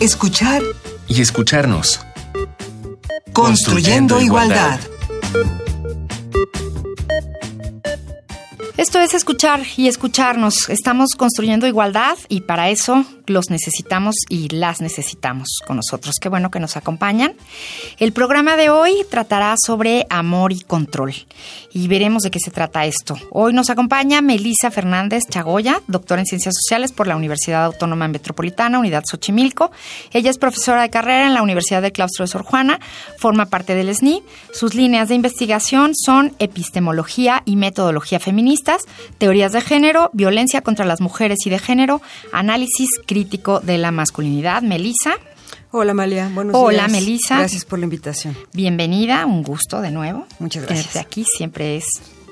escuchar y escucharnos. Construyendo, igualdad. Esto es escuchar y escucharnos. Estamos construyendo igualdad y para eso los necesitamos y las necesitamos con nosotros. Qué bueno que nos acompañan. El programa de hoy tratará sobre amor y control y veremos de qué se trata esto. Hoy nos acompaña Melisa Fernández Chagoya, doctora en Ciencias Sociales por la Universidad Autónoma Metropolitana, Unidad Xochimilco. Ella es profesora de carrera en la Universidad del Claustro de Sor Juana, forma parte del SNI. Sus líneas de investigación son epistemología y metodología feministas, teorías de género, violencia contra las mujeres y de género, análisis crítico de la masculinidad. Melisa. Hola Amalia, buenos Hola, días. Melissa. Gracias por la invitación. Bienvenida, un gusto de nuevo. Muchas gracias. Tenerte aquí siempre es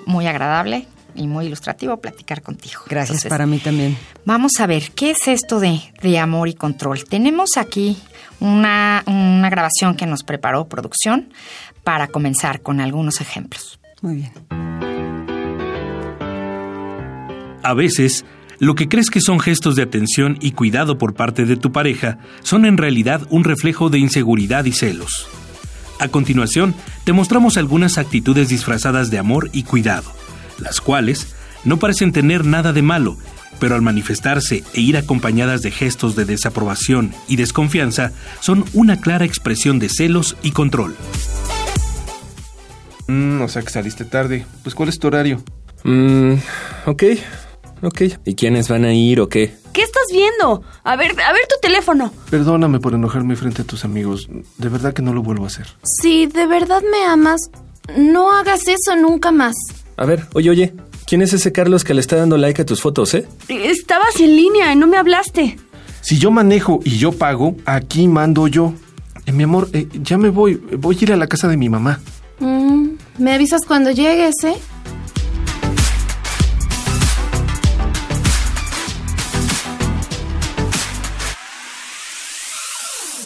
muy agradable y muy ilustrativo platicar contigo. Gracias Entonces, para mí también. Vamos a ver, ¿qué es esto de, de amor y control? Tenemos aquí una, una grabación que nos preparó producción para comenzar con algunos ejemplos. Muy bien. A veces, lo que crees que son gestos de atención y cuidado por parte de tu pareja son en realidad un reflejo de inseguridad y celos. A continuación, te mostramos algunas actitudes disfrazadas de amor y cuidado, las cuales no parecen tener nada de malo, pero al manifestarse e ir acompañadas de gestos de desaprobación y desconfianza, son una clara expresión de celos y control. Mm, o sea que saliste tarde. Pues ¿cuál es tu horario? Mm, ok, ok. ¿Y quiénes van a ir o qué? ¿Qué estás viendo? A ver, a ver tu teléfono. Perdóname por enojarme frente a tus amigos. De verdad que no lo vuelvo a hacer. Si de verdad me amas, no hagas eso nunca más. A ver, oye, oye. ¿Quién es ese Carlos que le está dando like a tus fotos, eh? Estabas en línea y no me hablaste. Si yo manejo y yo pago, aquí mando yo. Eh, mi amor, eh, ya me voy. Voy a ir a la casa de mi mamá. Mm, me avisas cuando llegues, ¿eh?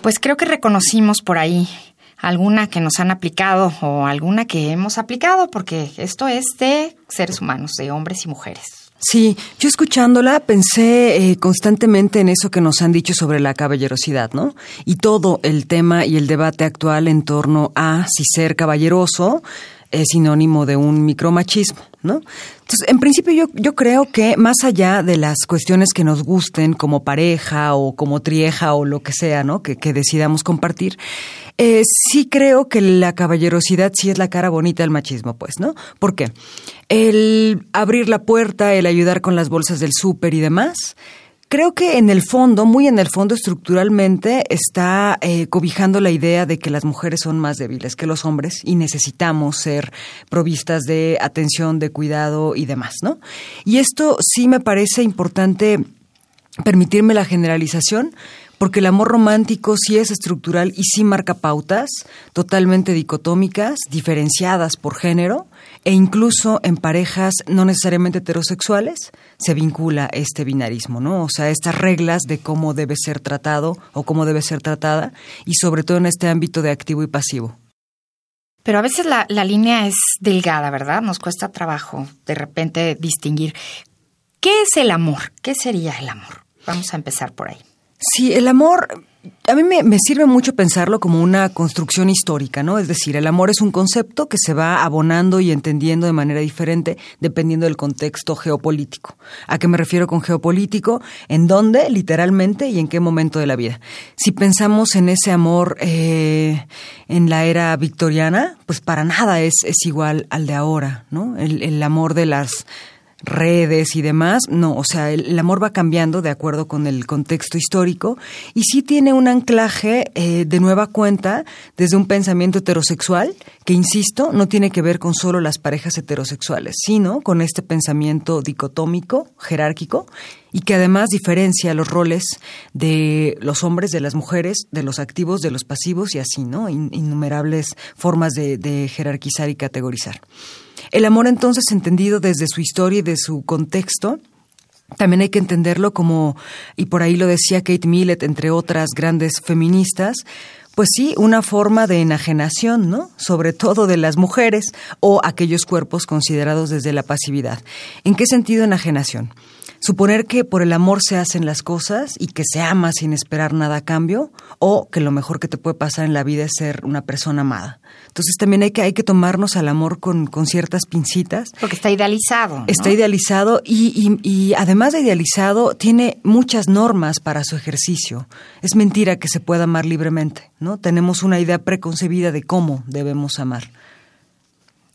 Pues creo que reconocimos por ahí alguna que nos han aplicado o alguna que hemos aplicado, porque esto es de seres humanos, de hombres y mujeres. Sí, yo escuchándola pensé eh, constantemente en eso que nos han dicho sobre la caballerosidad, ¿no? Y todo el tema y el debate actual en torno a si ser caballeroso es sinónimo de un micromachismo, ¿no? Entonces, en principio yo, yo creo que más allá de las cuestiones que nos gusten como pareja o como trieja o lo que sea, ¿no? Que, que decidamos compartir, eh, sí creo que la caballerosidad sí es la cara bonita del machismo, pues, ¿no? ¿Por qué? El abrir la puerta, el ayudar con las bolsas del súper y demás, Creo que en el fondo, muy en el fondo estructuralmente, está eh, cobijando la idea de que las mujeres son más débiles que los hombres y necesitamos ser provistas de atención, de cuidado y demás, ¿no? Y esto sí me parece importante permitirme la generalización, porque el amor romántico sí es estructural y sí marca pautas totalmente dicotómicas, diferenciadas por género, e incluso en parejas no necesariamente heterosexuales se vincula este binarismo, ¿no? O sea, estas reglas de cómo debe ser tratado o cómo debe ser tratada, y sobre todo en este ámbito de activo y pasivo. Pero a veces la, la línea es delgada, ¿verdad? Nos cuesta trabajo de repente distinguir. ¿Qué es el amor? ¿Qué sería el amor? Vamos a empezar por ahí. Sí, el amor, a mí me, me, sirve mucho pensarlo como una construcción histórica, ¿no? Es decir, el amor es un concepto que se va abonando y entendiendo de manera diferente dependiendo del contexto geopolítico. ¿A qué me refiero con geopolítico? ¿En dónde, literalmente, y en qué momento de la vida? Si pensamos en ese amor eh, en la era victoriana, pues para nada es, es igual al de ahora, ¿no? El, el amor de las redes y demás, no, o sea, el, amor va cambiando de acuerdo con el contexto histórico y sí tiene un anclaje eh, de nueva cuenta desde un pensamiento heterosexual que, insisto, no tiene que ver con solo las parejas heterosexuales, sino con este pensamiento dicotómico, jerárquico y que además diferencia los roles de los hombres, de las mujeres, de los activos, de los pasivos y así, ¿no? In innumerables formas de jerarquizar y categorizar. El amor entonces entendido desde su historia y de su contexto, también hay que entenderlo como, y por ahí lo decía Kate Millett, entre otras grandes feministas, pues sí, una forma de enajenación, ¿no? Sobre todo de las mujeres o aquellos cuerpos considerados desde la pasividad. ¿En qué sentido enajenación? Suponer que por el amor se hacen las cosas y que se ama sin esperar nada a cambio, o que lo mejor que te puede pasar en la vida es ser una persona amada. Entonces también hay que, hay que tomarnos al amor con, con ciertas pincitas. Porque está idealizado. ¿no? Está idealizado y, y, y además de idealizado, tiene muchas normas para su ejercicio. Es mentira que se pueda amar libremente, ¿no? Tenemos una idea preconcebida de cómo debemos amar.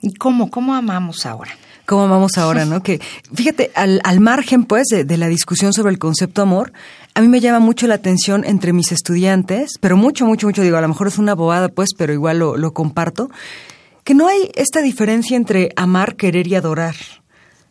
¿Y cómo? ¿Cómo amamos ahora? ¿Cómo amamos ahora, no? Que, fíjate, al, al margen, pues, de, de, la discusión sobre el concepto amor, a mí me llama mucho la atención entre mis estudiantes, pero mucho, mucho, mucho, digo, a lo mejor es una bobada, pues, pero igual lo, lo comparto, que no hay esta diferencia entre amar, querer y adorar.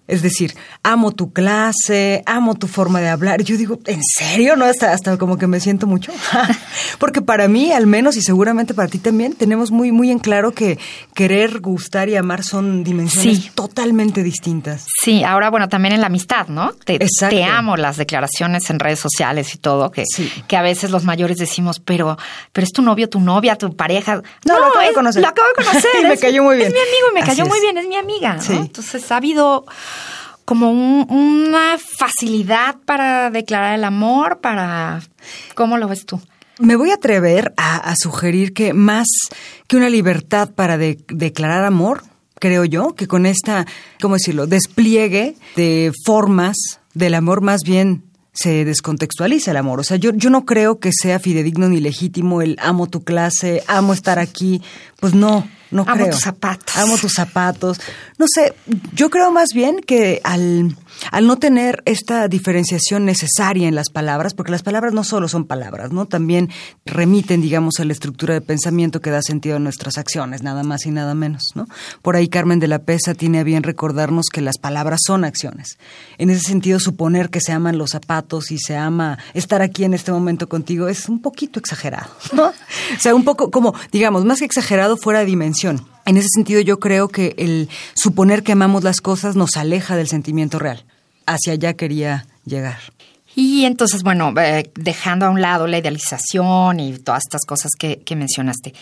Es decir, amo tu clase, amo tu forma de hablar. Yo digo, ¿en serio? ¿No? Hasta, hasta como que me siento mucho. Porque para mí, al menos, y seguramente para ti también, tenemos muy, muy en claro que querer, gustar y amar son dimensiones Sí. totalmente distintas. Sí, ahora bueno, también en la amistad, ¿no? Te, Exacto. te amo las declaraciones en redes sociales y todo, que, Sí. que a veces los mayores decimos, pero, pero es tu novio, tu novia, tu pareja. No, lo acabo de conocer. Lo acabo de conocer. Y me cayó muy bien. Es mi amigo y me Así cayó es. muy bien, es mi amiga. ¿no? Sí. Entonces ha habido como un- una facilidad para declarar el amor, para... ¿Cómo lo ves tú? Me voy a atrever a, sugerir que más que una libertad para de- declarar amor, creo yo, que con esta, ¿cómo decirlo?, despliegue de formas del amor más bien se descontextualiza el amor. O sea, yo, yo no creo que sea fidedigno ni legítimo el amo tu clase, amo estar aquí. Pues no, no Amo creo. tus zapatos. Amo tus zapatos. No sé, yo creo más bien que al, al no tener esta diferenciación necesaria en las palabras, porque las palabras no solo son palabras, ¿no? También remiten, digamos, a la estructura de pensamiento que da sentido a nuestras acciones, nada más y nada menos, ¿no? Por ahí Carmen de la Pesa tiene a bien recordarnos que las palabras son acciones. En ese sentido, suponer que se aman los zapatos y se ama estar aquí en este momento contigo es un poquito exagerado, ¿no? O sea, un poco como, digamos, más que exagerado fuera de dimensión. En ese sentido, yo creo que el suponer que amamos las cosas nos aleja del sentimiento real. Hacia allá quería llegar. Y entonces, bueno, eh, dejando a un lado la idealización y todas estas cosas que, que mencionaste,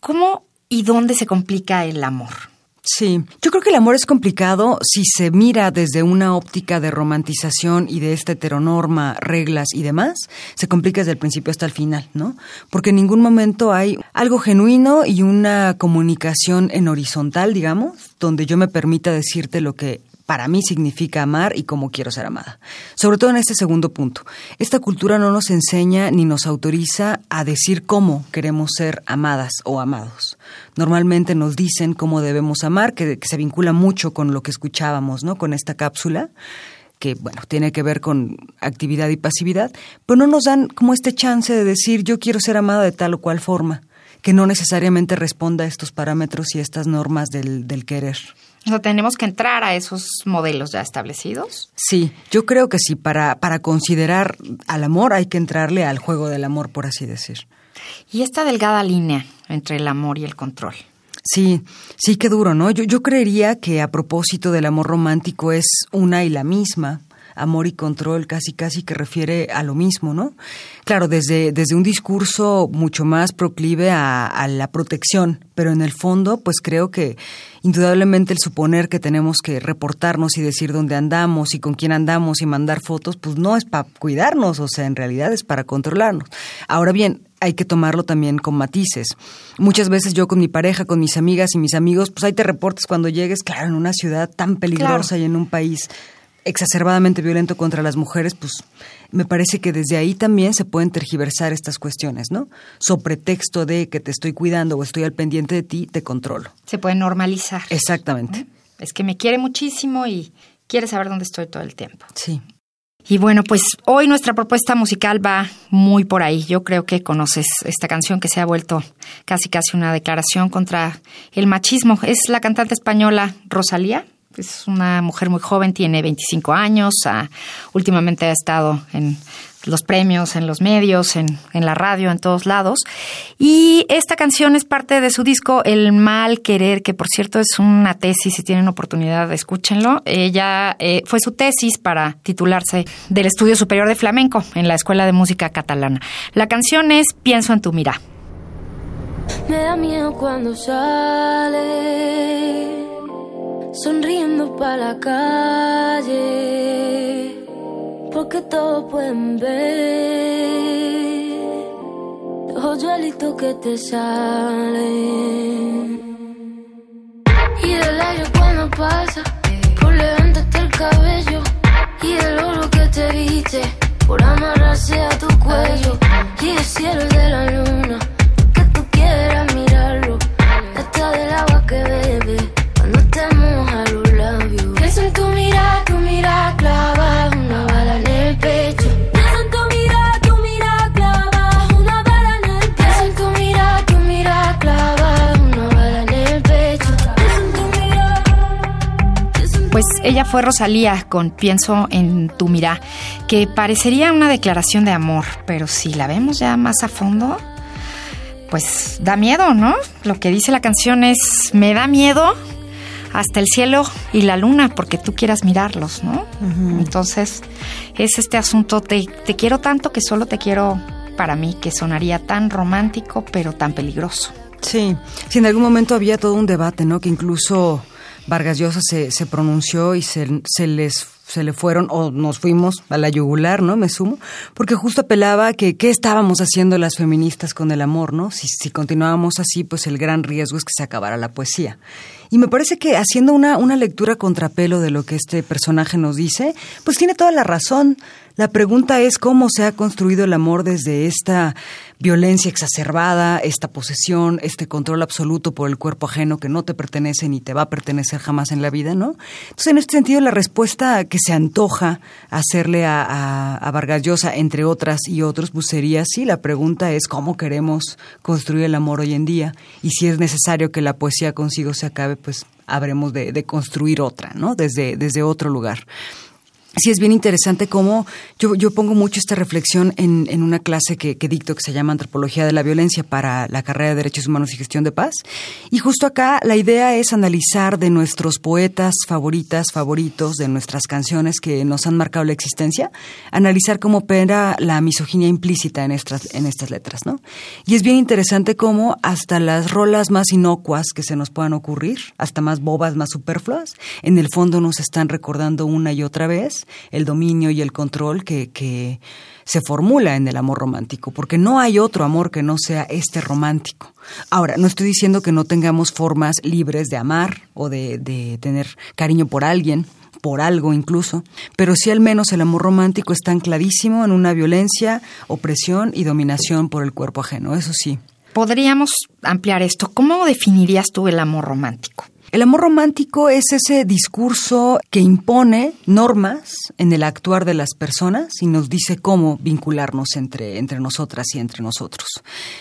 ¿cómo y dónde se complica el amor? Sí, yo creo que el amor es complicado si se mira desde una óptica de romantización y de esta heteronorma, reglas y demás, se complica desde el principio hasta el final, ¿no? Porque en ningún momento hay algo genuino y una comunicación en horizontal, digamos, donde yo me permita decirte lo que para mí significa amar y cómo quiero ser amada. Sobre todo en este segundo punto. Esta cultura no nos enseña ni nos autoriza a decir cómo queremos ser amadas o amados. Normalmente nos dicen cómo debemos amar, que, se vincula mucho con lo que escuchábamos, ¿no? Con esta cápsula que bueno, tiene que ver con actividad y pasividad, pero no nos dan como este chance de decir yo quiero ser amada de tal o cual forma, que no necesariamente responda a estos parámetros y estas normas del querer. O sea, tenemos que entrar a esos modelos ya establecidos. Sí, yo creo que sí, para, para considerar al amor hay que entrarle al juego del amor, por así decir. Y esta delgada línea entre el amor y el control. Sí, sí, qué duro, ¿no? Yo, yo creería que a propósito del amor romántico es una y la misma. Amor y control casi casi que refiere a lo mismo, ¿no? Claro, desde, desde un discurso mucho más proclive a, a la protección, pero en el fondo, pues creo que indudablemente el suponer que tenemos que reportarnos y decir dónde andamos y con quién andamos y mandar fotos, pues no es para cuidarnos, o sea, en realidad es para controlarnos. Ahora bien, hay que tomarlo también con matices. Muchas veces yo con mi pareja, con mis amigas y mis amigos, pues ahí te reportes cuando llegues, claro, en una ciudad tan peligrosa Claro. y en un país exacerbadamente violento contra las mujeres, pues me parece que desde ahí también se pueden tergiversar estas cuestiones, ¿no? So pretexto de que te estoy cuidando o estoy al pendiente de ti, te controlo. Se puede normalizar. Exactamente. Es que me quiere muchísimo y quiere saber dónde estoy todo el tiempo. Sí. Y bueno, pues hoy nuestra propuesta musical va muy por ahí. Yo creo que conoces esta canción que se ha vuelto casi casi una declaración contra el machismo. Es la cantante española Rosalía. Es una mujer muy joven, tiene 25 años. ah, últimamente ha estado en los premios, en los medios, en, la radio, en todos lados. Y esta canción es parte de su disco El Mal Querer, que por cierto es una tesis, si tienen oportunidad, escúchenlo. Ella eh, fue su tesis para titularse del Estudio Superior de Flamenco en la Escuela de Música Catalana. La canción es Pienso en tu mirada. Me da miedo cuando sale, sonriendo para la calle. porque todos pueden ver los hoyuelitos que te salen. Y el aire cuando pasa, por levantarte el cabello. Y el oro que te viste, por amarrarse a tu cuello. Y el cielo de la luna, que tú quieras mirarlo. Hasta del agua que bebe, Pues ella fue Rosalía con Pienso en tu mirá, que parecería una declaración de amor, pero si la vemos ya más a fondo, pues da miedo, ¿no? Lo que dice la canción es, me da miedo hasta el cielo y la luna porque tú quieras mirarlos, ¿no? Entonces, es este asunto, te, te quiero tanto que solo te quiero para mí, que sonaría tan romántico, pero tan peligroso. Sí, sí, en algún momento había todo un debate, ¿no? Que incluso Vargas Llosa se, se pronunció y se, se les se le fueron o nos fuimos a la yugular, ¿no? Me sumo, porque justo apelaba que qué estábamos haciendo las feministas con el amor, ¿no? Si, si continuábamos así, pues el gran riesgo es que se acabara la poesía. Y me parece que haciendo una, una lectura contrapelo de lo que este personaje nos dice, pues tiene toda la razón. La pregunta es cómo se ha construido el amor desde esta violencia exacerbada, esta posesión, este control absoluto por el cuerpo ajeno que no te pertenece ni te va a pertenecer jamás en la vida, ¿no? Entonces, en este sentido, la respuesta que se antoja hacerle a, a, a Vargas Llosa, entre otras y otros, pues sería sí, la pregunta es cómo queremos construir el amor hoy en día y si es necesario que la poesía consigo se acabe, pues habremos de, de construir otra, ¿no? Desde, desde otro lugar sí es bien interesante cómo yo, yo pongo mucho esta reflexión en, en una clase que, que, dicto que se llama Antropología de la Violencia para la carrera de Derechos Humanos y Gestión de Paz. Y justo acá la idea es analizar de nuestros poetas favoritas, favoritos, de nuestras canciones que nos han marcado la existencia, analizar cómo opera la misoginia implícita en estas, en estas letras, ¿no? Y es bien interesante cómo hasta las rolas más inocuas que se nos puedan ocurrir, hasta más bobas, más superfluas, en el fondo nos están recordando una y otra vez el dominio y el control que, se formula en el amor romántico, porque no hay otro amor que no sea este romántico. Ahora, no estoy diciendo que no tengamos formas libres de amar o de, de tener cariño por alguien, por algo incluso, pero sí al menos el amor romántico está ancladísimo en una violencia, opresión y dominación por el cuerpo ajeno, eso sí. Podríamos ampliar esto. ¿Cómo definirías tú el amor romántico? El amor romántico es ese discurso que impone normas en el actuar de las personas y nos dice cómo vincularnos entre, entre nosotras y entre nosotros.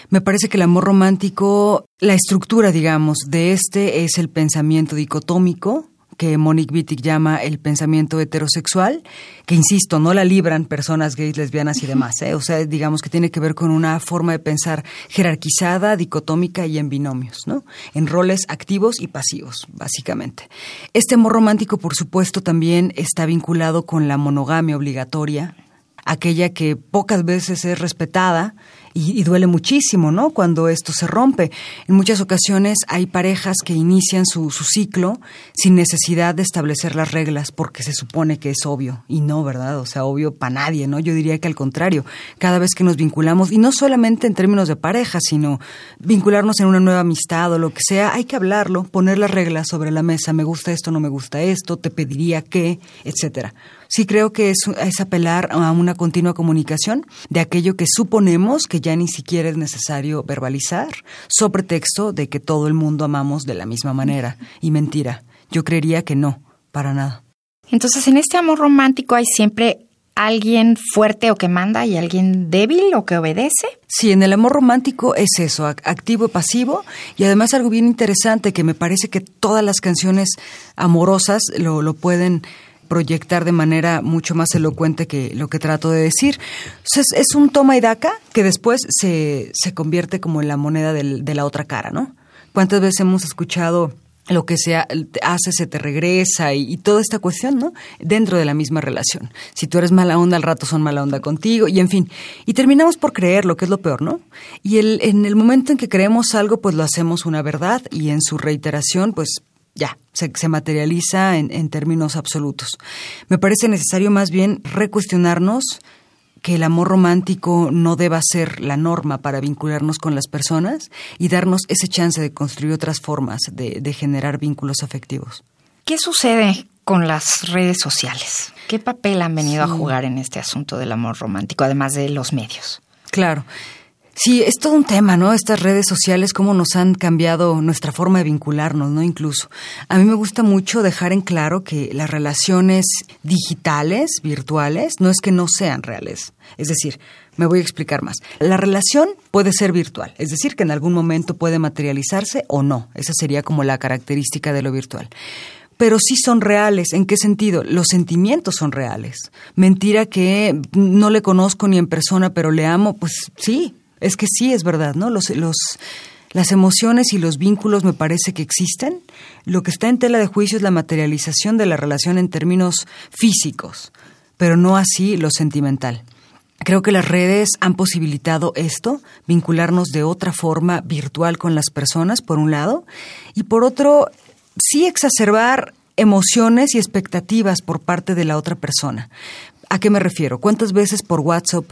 Me parece que el amor romántico, la estructura, digamos, de este es el pensamiento dicotómico, que Monique Wittig llama el pensamiento heterosexual, que insisto, no la libran personas gays, lesbianas y demás. ¿eh? O sea, digamos que tiene que ver con una forma de pensar jerarquizada, dicotómica y en binomios, ¿no? En roles activos y pasivos, básicamente. Este amor romántico, por supuesto, también está vinculado con la monogamia obligatoria, aquella que pocas veces es respetada y, y, duele muchísimo, ¿no? Cuando esto se rompe. En muchas ocasiones hay parejas que inician su, su ciclo sin necesidad de establecer las reglas porque se supone que es obvio y no, ¿verdad? O sea, obvio para nadie, ¿no? Yo diría que al contrario, cada vez que nos vinculamos, y no solamente en términos de pareja, sino vincularnos en una nueva amistad o lo que sea, hay que hablarlo, poner las reglas sobre la mesa, me gusta esto, no me gusta esto, te pediría que, etcétera sí creo que es, es, apelar a una continua comunicación de aquello que suponemos que ya ni siquiera es necesario verbalizar, sobre texto de que todo el mundo amamos de la misma manera. Y mentira, yo creería que no, para nada. Entonces, en este amor romántico hay siempre alguien fuerte o que manda y alguien débil o que obedece. Sí, en el amor romántico es eso, activo y pasivo, y además algo bien interesante que me parece que todas las canciones amorosas lo, lo pueden proyectar de manera mucho más elocuente que lo que trato de decir. Es un toma y daca que después se, se convierte como en la moneda de la otra cara, ¿no? ¿Cuántas veces hemos escuchado lo que se hace se te regresa y, y, toda esta cuestión, ¿no? Dentro de la misma relación. Si tú eres mala onda, al rato son mala onda contigo y en fin. Y terminamos por creer lo que es lo peor, ¿no? Y el, en el momento en que creemos algo, pues lo hacemos una verdad y en su reiteración, pues ya, se, se materializa en, en términos absolutos. Me parece necesario más bien recuestionarnos que el amor romántico no deba ser la norma para vincularnos con las personas y darnos ese chance de construir otras formas de, de generar vínculos afectivos. ¿Qué sucede con las redes sociales? ¿Qué papel han venido a jugar en este asunto del amor romántico, además de los medios? Claro. Sí, es todo un tema, ¿no? Estas redes sociales, cómo nos han cambiado nuestra forma de vincularnos, ¿no? Incluso. A mí me gusta mucho dejar en claro que las relaciones digitales, virtuales, no es que no sean reales. Es decir, me voy a explicar más. La relación puede ser virtual, es decir, que en algún momento puede materializarse o no. Esa sería como la característica de lo virtual pero sí son reales. ¿En qué sentido? Los sentimientos son reales. Mentira que no le conozco ni en persona, pero le amo, pues sí, es que sí es verdad, ¿no? Los, los, las emociones y los vínculos me parece que existen. Lo que está en tela de juicio es la materialización de la relación en términos físicos, pero no así lo sentimental. Creo que las redes han posibilitado esto, vincularnos de otra forma virtual con las personas, por un lado, y por otro, sí exacerbar emociones y expectativas por parte de la otra persona. ¿A qué me refiero? ¿Cuántas veces por WhatsApp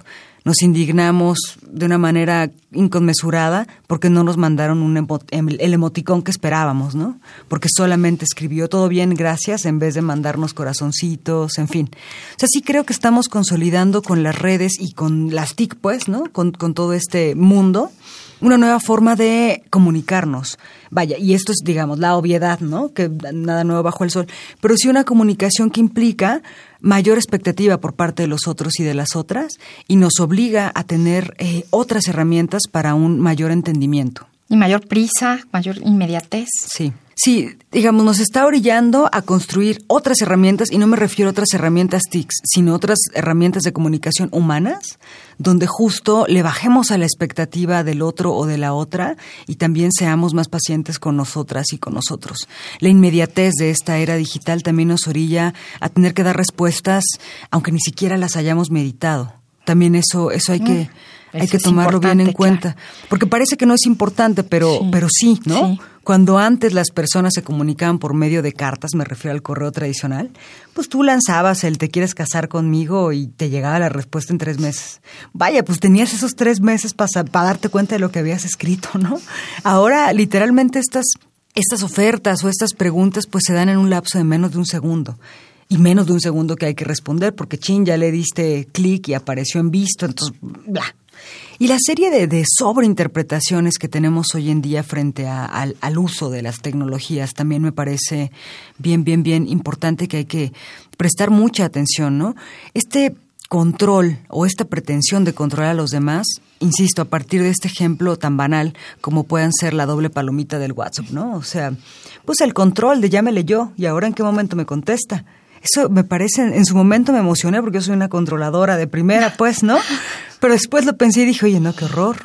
nos indignamos de una manera inconmensurada porque no nos mandaron un el emoticón que esperábamos, ¿no? Porque solamente escribió todo bien, gracias, en vez de mandarnos corazoncitos, en fin. O sea, sí creo que estamos consolidando con las redes y con las TIC, pues, ¿no? Con todo este mundo una nueva forma de comunicarnos. Vaya, y esto es, digamos, la obviedad, ¿no? Que nada nuevo bajo el sol. Pero sí una comunicación que implica mayor expectativa por parte de los otros y de las otras y nos obliga a tener eh, otras herramientas para un mayor entendimiento. Y mayor prisa, mayor inmediatez. Sí. Sí, digamos, nos está orillando a construir otras herramientas, y no me refiero a otras herramientas TICs, sino otras herramientas de comunicación humanas, donde justo le bajemos a la expectativa del otro o de la otra y también seamos más pacientes con nosotras y con nosotros. La inmediatez de esta era digital también nos orilla a tener que dar respuestas, aunque ni siquiera las hayamos meditado. También eso, eso hay que, Mm, hay que tomarlo bien en cuenta. Porque parece que no es importante, pero Sí. pero sí, ¿no? Sí. Cuando antes las personas se comunicaban por medio de cartas, me refiero al correo tradicional, pues tú lanzabas el te quieres casar conmigo y te llegaba la respuesta en tres meses. Vaya, pues tenías esos tres meses para darte cuenta de lo que habías escrito, ¿no? Ahora, literalmente estas, estas ofertas o estas preguntas pues se dan en un lapso de menos de un segundo. Y menos de un segundo que hay que responder, porque chin, ya le diste clic y apareció en visto, entonces, bla. Y la serie de, de sobreinterpretaciones que tenemos hoy en día frente al, al uso de las tecnologías también me parece bien, bien, bien importante que hay que prestar mucha atención, ¿no? Este control o esta pretensión de controlar a los demás, insisto, a partir de este ejemplo tan banal como puedan ser la doble palomita del WhatsApp, ¿no? O sea, pues el control de llámele yo y ahora en qué momento me contesta. Eso me parece, en su momento me emocioné porque yo soy una controladora de primera, pues, ¿no? Pero después lo pensé y dije, oye, no, qué horror.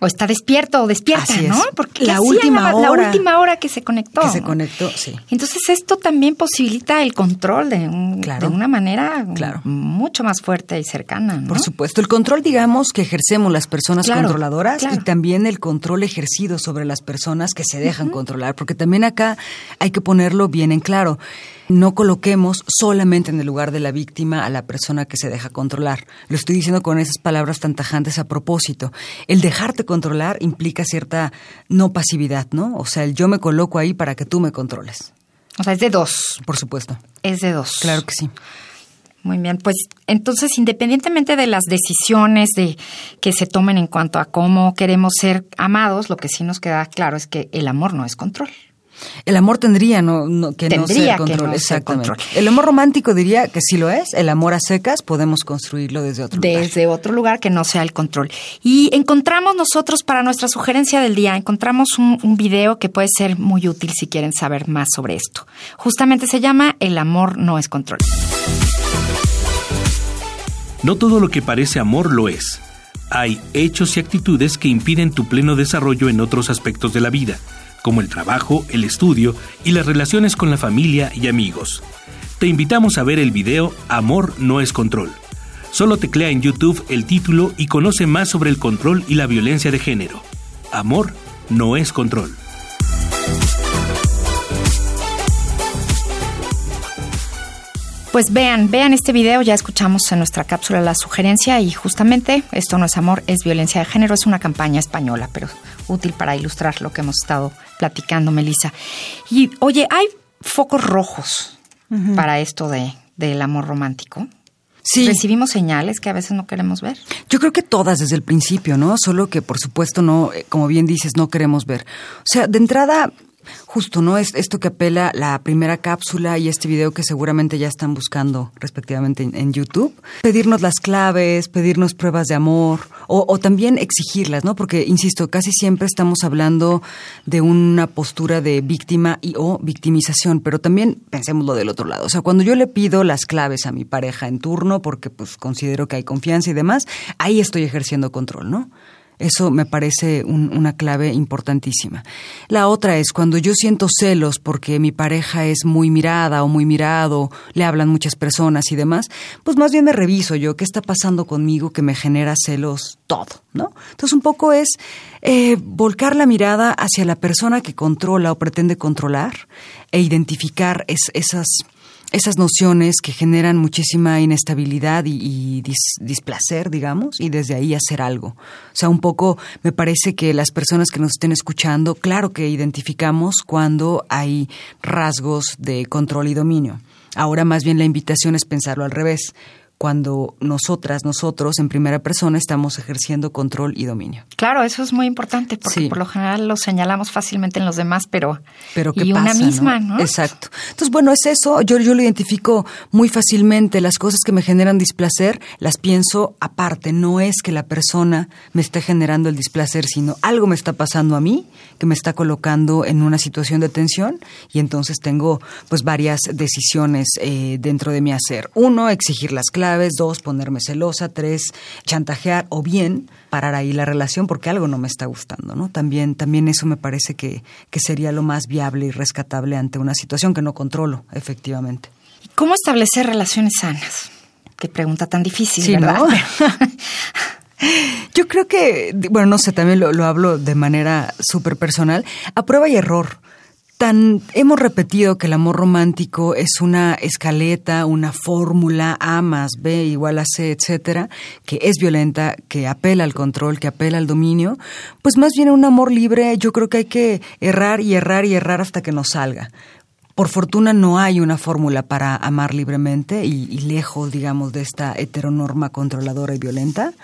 O está despierto o despierta, Así es. ¿no? Porque La última la, hora. La última hora que se conectó. Que se conectó, sí. Entonces esto también posibilita el control de, un- Claro. de una manera Claro. mucho más fuerte y cercana. ¿no? Por supuesto, el control, digamos, que ejercemos las personas Claro, controladoras y también el control ejercido sobre las personas que se dejan controlar, porque también acá hay que ponerlo bien en claro. No coloquemos solamente en el lugar de la víctima a la persona que se deja controlar. Lo estoy diciendo con esas palabras tan tajantes a propósito. El dejarte controlar implica cierta no pasividad, ¿no? O sea, el yo me coloco ahí para que tú me controles. O sea, es de dos. Por supuesto. Es de dos. Claro que sí. Muy bien, pues entonces independientemente de las decisiones de que se tomen en cuanto a cómo queremos ser amados, lo que sí nos queda claro es que el amor no es control. El amor tendría no, no- que no ser que control, no ser exactamente. control. El amor romántico diría que sí lo es, el amor a secas podemos construirlo desde otro lugar. Desde otro lugar que no sea el control. Y encontramos nosotros para nuestra sugerencia del día, encontramos un, un video que puede ser muy útil si quieren saber más sobre esto. Justamente se llama El amor no es control. No todo lo que parece amor lo es. Hay hechos y actitudes que impiden tu pleno desarrollo en otros aspectos de la vida, como el trabajo, el estudio y las relaciones con la familia y amigos. Te invitamos a ver el video Amor no es control. Solo teclea en YouTube el título y conoce más sobre el control y la violencia de género. Amor no es control. Pues vean, vean este video, ya escuchamos en nuestra cápsula la sugerencia y justamente esto no es amor, es violencia de género, es una campaña española, pero útil para ilustrar lo que hemos estado platicando, Melissa. Y oye, hay focos rojos para esto de, del amor romántico. Sí. Recibimos señales que a veces no queremos ver. Yo creo que todas desde el principio, ¿no? Solo que por supuesto no, eh, como bien dices, no queremos ver. O sea, de entrada, justo, ¿no? Es esto que apela la primera cápsula y este video que seguramente ya están buscando respectivamente en, YouTube. Pedirnos las claves, pedirnos pruebas de amor o, o también exigirlas, ¿no? Porque, insisto, casi siempre estamos hablando de una postura de víctima y o victimización, pero también pensemos lo del otro lado. O sea, cuando yo le pido las claves a mi pareja en turno porque pues considero que hay confianza y demás, ahí estoy ejerciendo control, ¿no? Eso me parece un- una clave importantísima. La otra es cuando yo siento celos porque mi pareja es muy mirada o muy mirado, le hablan muchas personas y demás, pues más bien me reviso yo qué está pasando conmigo que me genera celos todo, ¿no? Entonces un poco es eh, volcar la mirada hacia la persona que controla o pretende controlar e identificar es- esas esas nociones que generan muchísima inestabilidad y, y dis- displacer, digamos, y desde ahí hacer algo. O sea, un poco me parece que las personas que nos estén escuchando, claro que identificamos cuando hay rasgos de control y dominio. Ahora más bien la invitación es pensarlo al revés, cuando nosotras, nosotros, en primera persona, estamos ejerciendo control y dominio. Claro, eso es muy importante porque Sí. por lo general lo señalamos fácilmente en los demás, pero, Pero ¿qué y pasa, una misma, ¿no? Exacto. Entonces, bueno, es eso. Yo, yo lo identifico muy fácilmente. Las cosas que me generan displacer las pienso aparte. No es que la persona me esté generando el displacer, sino algo me está pasando a mí que me está colocando en una situación de tensión y entonces tengo pues varias decisiones eh, dentro de mi hacer. Uno, exigir las claves. Dos, ponerme celosa. Tres, chantajear o bien parar ahí la relación porque algo no me está gustando, ¿no? También, también eso me parece que, que sería lo más viable y rescatable ante una situación que no controlo, efectivamente. ¿Cómo establecer relaciones sanas? Qué pregunta tan difícil, Sí, ¿verdad? ¿no? Yo creo que, bueno, no sé, también lo, lo hablo de manera súper personal, a prueba y error. Tan hemos repetido que el amor romántico es una escaleta, una fórmula A más B igual a C, etcétera, que es violenta, que apela al control, que apela al dominio, pues más bien un amor libre, yo creo que hay que errar y errar y errar hasta que nos salga. Por fortuna no hay una fórmula para amar libremente y, y lejos, digamos, de esta heteronorma controladora y violenta.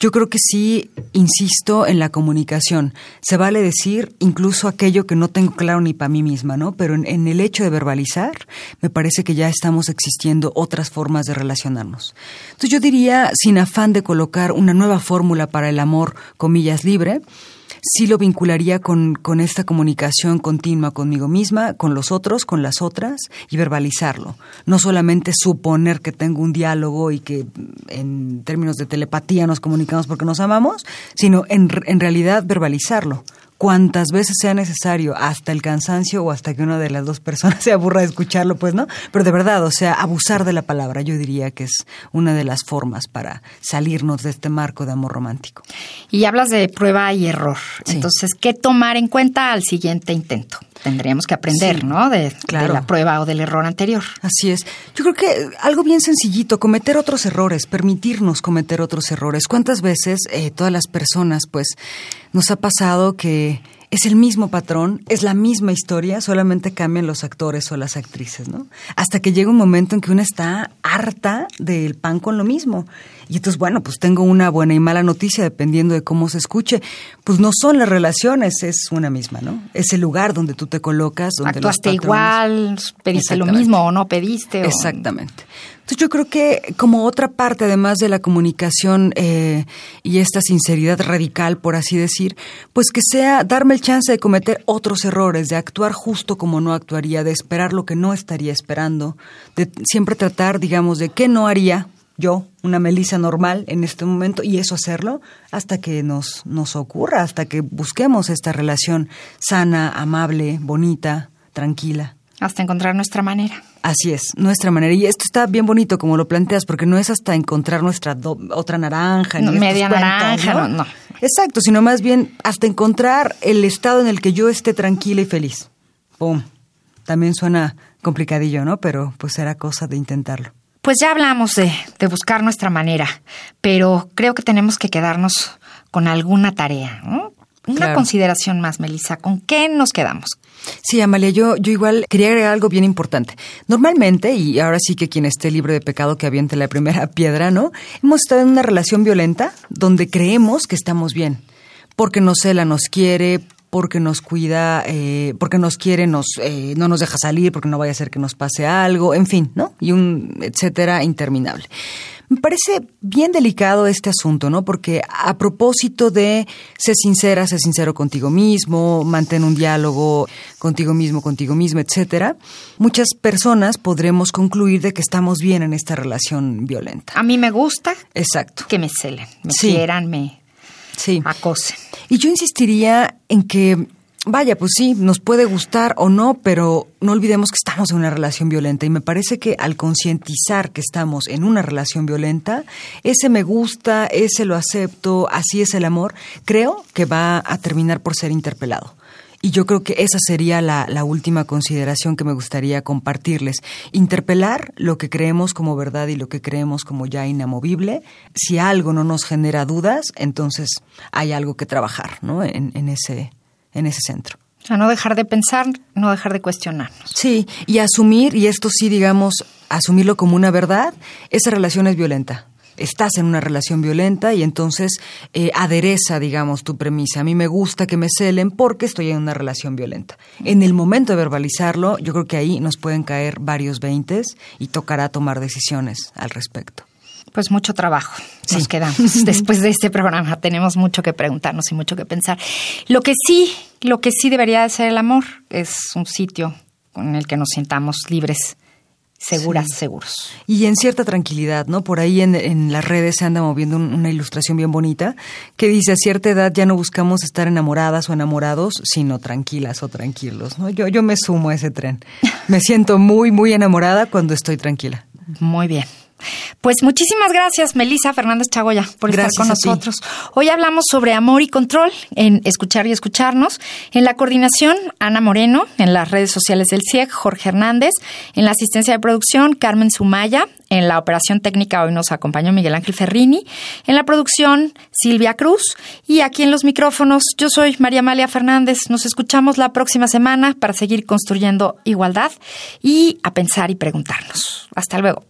Yo creo que sí, insisto, en la comunicación. Se vale decir incluso aquello que no tengo claro ni para mí misma, ¿no? Pero en, en el hecho de verbalizar, me parece que ya estamos existiendo otras formas de relacionarnos. Entonces yo diría, sin afán de colocar una nueva fórmula para el amor, comillas, libre, sí lo vincularía con, con esta comunicación continua conmigo misma, con los otros, con las otras, y verbalizarlo. No solamente suponer que tengo un diálogo y que en términos de telepatía nos comunicamos porque nos amamos, sino en, en realidad verbalizarlo cuantas veces sea necesario, hasta el cansancio o hasta que una de las dos personas se aburra de escucharlo, pues no. Pero de verdad, o sea, abusar de la palabra, yo diría que es una de las formas para salirnos de este marco de amor romántico. Y hablas de prueba y error. Sí. Entonces, ¿qué tomar en cuenta al siguiente intento? Tendríamos que aprender, Sí, ¿no? De, claro. de la prueba o del error anterior. Así es. Yo creo que algo bien sencillito, cometer otros errores, permitirnos cometer otros errores. ¿Cuántas veces eh, todas las personas, pues, nos ha pasado que es el mismo patrón, es la misma historia, solamente cambian los actores o las actrices, ¿no? Hasta que llega un momento en que uno está harta del pan con lo mismo. Y entonces, bueno, pues tengo una buena y mala noticia dependiendo de cómo se escuche. Pues no son las relaciones, es una misma, ¿no? Es el lugar donde tú te colocas, donde los Actuaste patrones- igual, pediste lo mismo o no pediste. o- Exactamente. Yo creo que como otra parte, además de la comunicación eh, y esta sinceridad radical, por así decir, pues que sea darme el chance de cometer otros errores, de actuar justo como no actuaría, de esperar lo que no estaría esperando, de siempre tratar, digamos, de qué no haría yo, una Melissa normal en este momento, y eso hacerlo hasta que nos, nos ocurra, hasta que busquemos esta relación sana, amable, bonita, tranquila. Hasta encontrar nuestra manera. Así es, nuestra manera. Y esto está bien bonito como lo planteas, porque no es hasta encontrar nuestra do- otra naranja. No, media naranja, no, no. Exacto, sino más bien hasta encontrar el estado en el que yo esté tranquila y feliz. ¡Pum! También suena complicadillo, ¿no? Pero pues era cosa de intentarlo. Pues ya hablamos de, de buscar nuestra manera, pero creo que tenemos que quedarnos con alguna tarea, ¿no? Una Claro. consideración más, Melissa. ¿Con qué nos quedamos? Sí, Amalia, yo, yo igual quería agregar algo bien importante. Normalmente, y ahora sí que quien esté libre de pecado que aviente la primera piedra, ¿no? Hemos estado en una relación violenta donde creemos que estamos bien. Porque nos cela, nos quiere, porque nos cuida, eh, porque nos quiere, nos, eh, no nos deja salir, porque no vaya a ser que nos pase algo, en fin, ¿no? Y un etcétera interminable. Me parece bien delicado este asunto, ¿no? Porque a propósito de ser sincera, ser sincero contigo mismo, mantén un diálogo contigo mismo, contigo mismo, etcétera, muchas personas podremos concluir de que estamos bien en esta relación violenta. A mí me gusta Exacto. que me celen, me Sí. quieran, me Sí. acosen. Y yo insistiría en que, vaya, pues sí, nos puede gustar o no, pero no olvidemos que estamos en una relación violenta. Y me parece que al concientizar que estamos en una relación violenta, ese me gusta, ese lo acepto, así es el amor, creo que va a terminar por ser interpelado. Y yo creo que esa sería la, la última consideración que me gustaría compartirles. Interpelar lo que creemos como verdad y lo que creemos como ya inamovible. Si algo no nos genera dudas, entonces hay algo que trabajar ¿no? en, en ese, en ese centro. O sea, no dejar de pensar, no dejar de cuestionarnos. Sí, y asumir, y esto sí, digamos, asumirlo como una verdad, esa relación es violenta. Estás en una relación violenta y entonces eh, adereza, digamos, tu premisa. A mí me gusta que me celen porque estoy en una relación violenta. En el momento de verbalizarlo, yo creo que ahí nos pueden caer varios veintes y tocará tomar decisiones al respecto. Pues mucho trabajo. Nos quedamos. Después de este programa tenemos mucho que preguntarnos y mucho que pensar. Lo que sí, lo que sí debería de ser el amor es un sitio en el que nos sintamos libres, seguras, seguros. Y en cierta tranquilidad, ¿no? Por ahí en, en las redes se anda moviendo un- una ilustración bien bonita que dice, a cierta edad ya no buscamos estar enamoradas o enamorados, sino tranquilas o tranquilos, ¿no? Yo, yo me sumo a ese tren. Me siento muy, muy enamorada cuando estoy tranquila. Muy bien. Pues muchísimas gracias, Melisa Fernández Chagoya, por Gracias estar con ti. nosotros. Hoy hablamos sobre amor y control en Escuchar y Escucharnos. En la coordinación, Ana Moreno. En las redes sociales del CIEG, Jorge Hernández. En la asistencia de producción, Carmen Sumaya. En la operación técnica, hoy nos acompañó Miguel Ángel Ferrini. En la producción, Silvia Cruz. Y aquí en los micrófonos, yo soy María Amalia Fernández. Nos escuchamos la próxima semana para seguir construyendo igualdad y a pensar y preguntarnos. Hasta luego.